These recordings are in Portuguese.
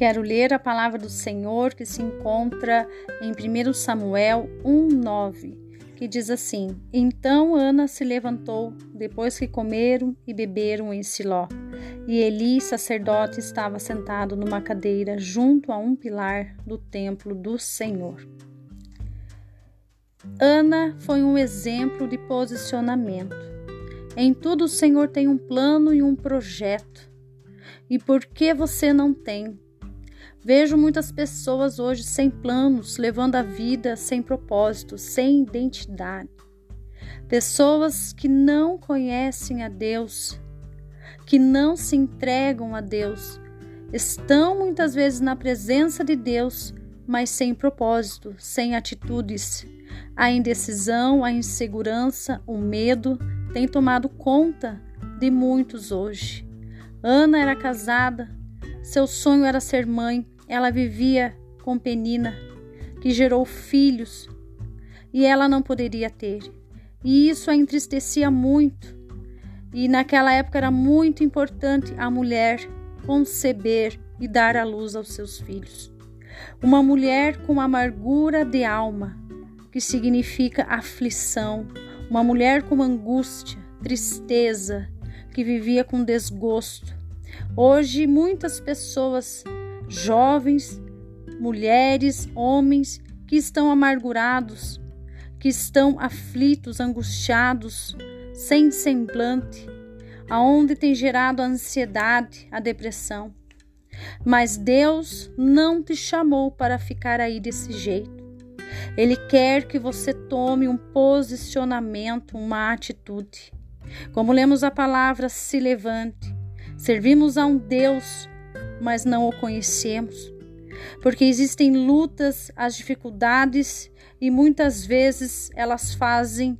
Quero ler a palavra do Senhor que se encontra em 1 Samuel 1:9, que diz assim: Então Ana se levantou depois que comeram e beberam em Siló, e Eli, sacerdote, estava sentado numa cadeira junto a um pilar do templo do Senhor. Ana foi um exemplo de posicionamento. Em tudo o Senhor tem um plano e um projeto. E por que você não tem? Vejo muitas pessoas hoje sem planos, levando a vida sem propósito, sem identidade. Pessoas que não conhecem a Deus, que não se entregam a Deus, estão muitas vezes na presença de Deus, mas sem propósito, sem atitudes. A indecisão, a insegurança, o medo têm tomado conta de muitos hoje. Ana era casada, seu sonho era ser mãe. Ela vivia com Penina, que gerou filhos, e ela não poderia ter. E isso a entristecia muito. E naquela época era muito importante a mulher conceber e dar à luz aos seus filhos. Uma mulher com amargura de alma, que significa aflição, uma mulher com angústia, tristeza, que vivia com desgosto, Hoje, muitas pessoas, jovens, mulheres, homens, que estão amargurados, que estão aflitos, angustiados, sem semblante, aonde tem gerado a ansiedade, a depressão. Mas Deus não te chamou para ficar aí desse jeito. Ele quer que você tome um posicionamento, uma atitude. Como lemos a palavra, se levante, Servimos a um Deus, mas não o conhecemos. Porque existem lutas, as dificuldades e muitas vezes elas fazem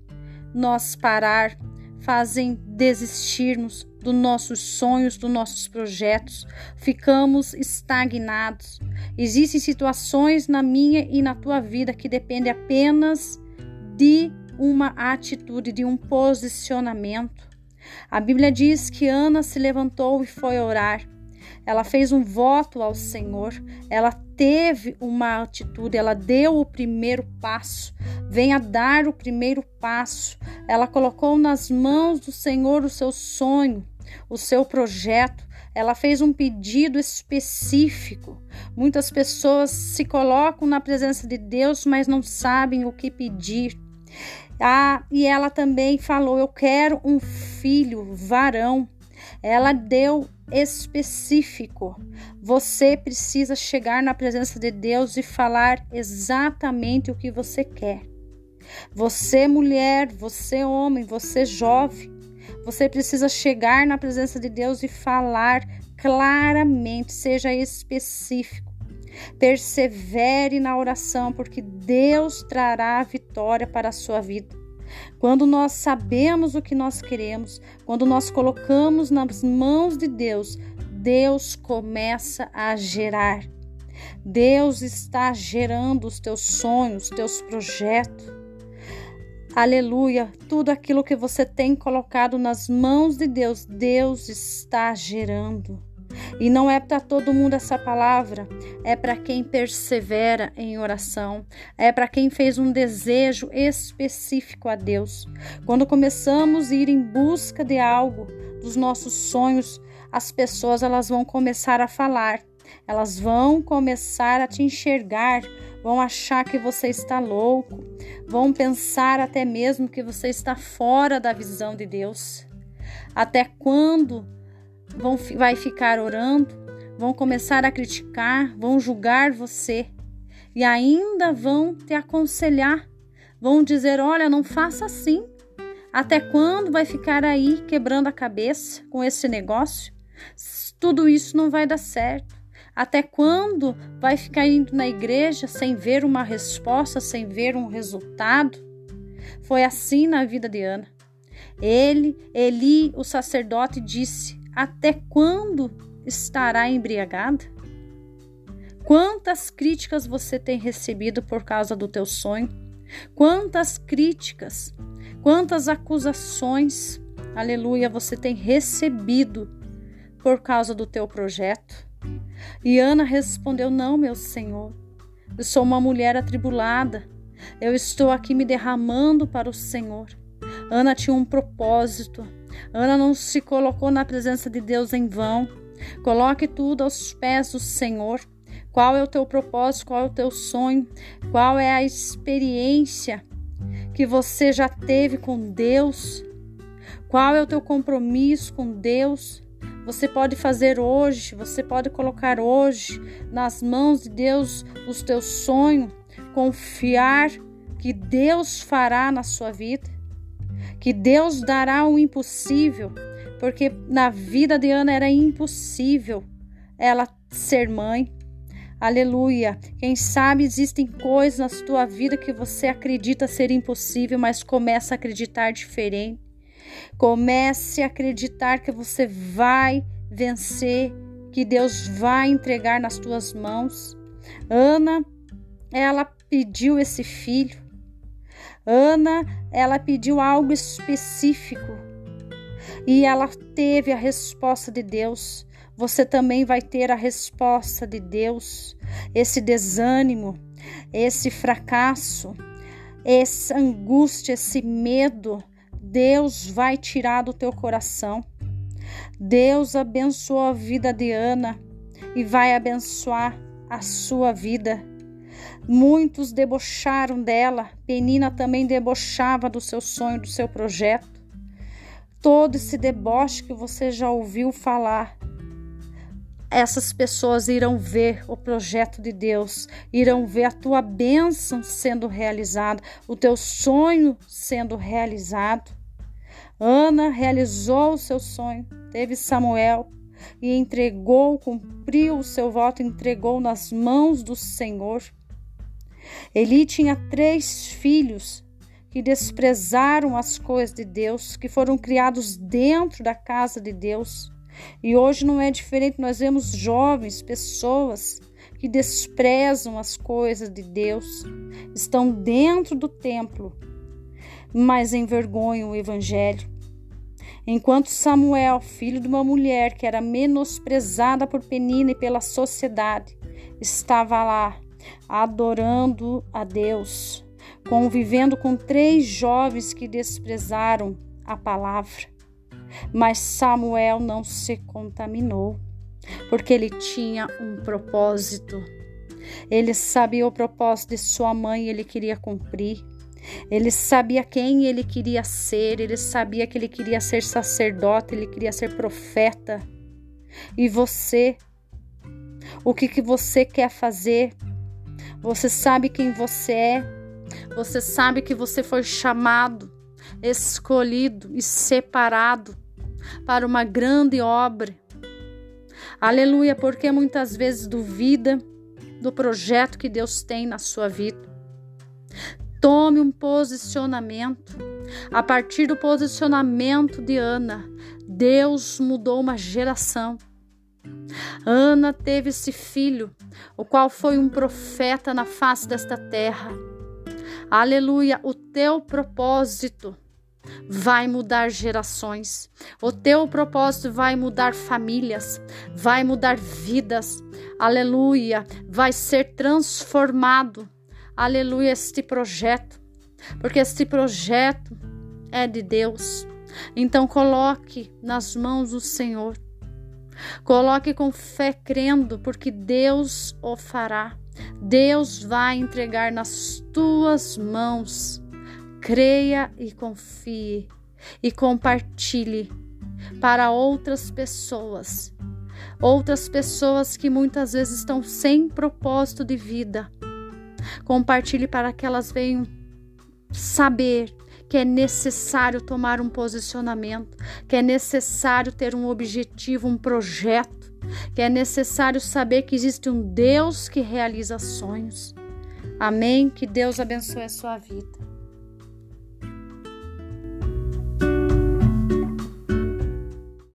nós parar, fazem desistirmos dos nossos sonhos, dos nossos projetos, ficamos estagnados. Existem situações na minha e na tua vida que dependem apenas de uma atitude, de um posicionamento. A Bíblia diz que Ana se levantou e foi orar. Ela fez um voto ao Senhor, ela teve uma atitude, ela deu o primeiro passo, venha dar o primeiro passo. Ela colocou nas mãos do Senhor o seu sonho, o seu projeto. Ela fez um pedido específico. Muitas pessoas se colocam na presença de Deus, mas não sabem o que pedir. Ah, e ela também falou: Eu quero um filho varão. Ela deu específico. Você precisa chegar na presença de Deus e falar exatamente o que você quer. Você, mulher, você, homem, você, jovem, você precisa chegar na presença de Deus e falar claramente, seja específico. Persevere na oração, porque Deus trará a vitória para a sua vida. Quando nós sabemos o que nós queremos, quando nós colocamos nas mãos de Deus, Deus começa a gerar. Deus está gerando os teus sonhos, teus projetos. Aleluia! Tudo aquilo que você tem colocado nas mãos de Deus, Deus está gerando. E não é para todo mundo essa palavra, é para quem persevera em oração, é para quem fez um desejo específico a Deus. Quando começamos a ir em busca de algo, dos nossos sonhos, as pessoas elas vão começar a falar, elas vão começar a te enxergar, vão achar que você está louco, vão pensar até mesmo que você está fora da visão de Deus. Até quando vão, vai ficar orando, vão começar a criticar, vão julgar você e ainda vão te aconselhar, vão dizer: olha, não faça assim. Até quando vai ficar aí quebrando a cabeça com esse negócio? Tudo isso não vai dar certo. Até quando vai ficar indo na igreja sem ver uma resposta, sem ver um resultado? Foi assim na vida de Ana. Ele, Eli, o sacerdote, disse: até quando estará embriagada? Quantas críticas você tem recebido por causa do teu sonho? Quantas críticas, quantas acusações, aleluia, você tem recebido por causa do teu projeto? E Ana respondeu: Não, meu senhor, eu sou uma mulher atribulada. Eu estou aqui me derramando para o Senhor. Ana tinha um propósito. Ana não se colocou na presença de Deus em vão. Coloque tudo aos pés do Senhor. Qual é o teu propósito? Qual é o teu sonho? Qual é a experiência que você já teve com Deus? Qual é o teu compromisso com Deus? Você pode fazer hoje, você pode colocar hoje nas mãos de Deus os teus sonhos, confiar que Deus fará na sua vida, que Deus dará o impossível, porque na vida de Ana era impossível ela ser mãe. Aleluia. Quem sabe existem coisas na tua vida que você acredita ser impossível, mas começa a acreditar diferente. Comece a acreditar que você vai vencer, que Deus vai entregar nas tuas mãos. Ana, ela pediu esse filho. Ana, ela pediu algo específico e ela teve a resposta de Deus você também vai ter a resposta de Deus. Esse desânimo, esse fracasso, essa angústia, esse medo, Deus vai tirar do teu coração. Deus abençoou a vida de Ana e vai abençoar a sua vida. Muitos debocharam dela, Penina também debochava do seu sonho, do seu projeto. Todo esse deboche que você já ouviu falar, essas pessoas irão ver o projeto de Deus, irão ver a tua bênção sendo realizada, o teu sonho sendo realizado. Ana realizou o seu sonho, teve Samuel e entregou, cumpriu o seu voto, entregou nas mãos do Senhor. Eli tinha três filhos que desprezaram as coisas de Deus, que foram criados dentro da casa de Deus. E hoje não é diferente, nós vemos jovens, pessoas que desprezam as coisas de Deus, estão dentro do templo, mas envergonham o evangelho. Enquanto Samuel, filho de uma mulher que era menosprezada por Penina e pela sociedade, estava lá adorando a Deus, convivendo com três jovens que desprezaram a palavra. Mas Samuel não se contaminou, porque ele tinha um propósito. Ele sabia o propósito de sua mãe ele queria cumprir. Ele sabia quem ele queria ser, ele sabia que ele queria ser sacerdote, ele queria ser profeta. E você? O que, que você quer fazer? Você sabe quem você é? Você sabe que você foi chamado, escolhido e separado para uma grande obra. Aleluia, porque muitas vezes duvida do projeto que Deus tem na sua vida. Tome um posicionamento. A partir do posicionamento de Ana, Deus mudou uma geração. Ana teve esse filho, o qual foi um profeta na face desta terra. Aleluia, o teu propósito vai mudar gerações. O teu propósito vai mudar famílias, vai mudar vidas. Aleluia, vai ser transformado. Aleluia este projeto, porque este projeto é de Deus. Então coloque nas mãos do Senhor. Coloque com fé crendo, porque Deus o fará. Deus vai entregar nas tuas mãos creia e confie e compartilhe para outras pessoas. Outras pessoas que muitas vezes estão sem propósito de vida. Compartilhe para que elas venham saber que é necessário tomar um posicionamento, que é necessário ter um objetivo, um projeto, que é necessário saber que existe um Deus que realiza sonhos. Amém? Que Deus abençoe a sua vida.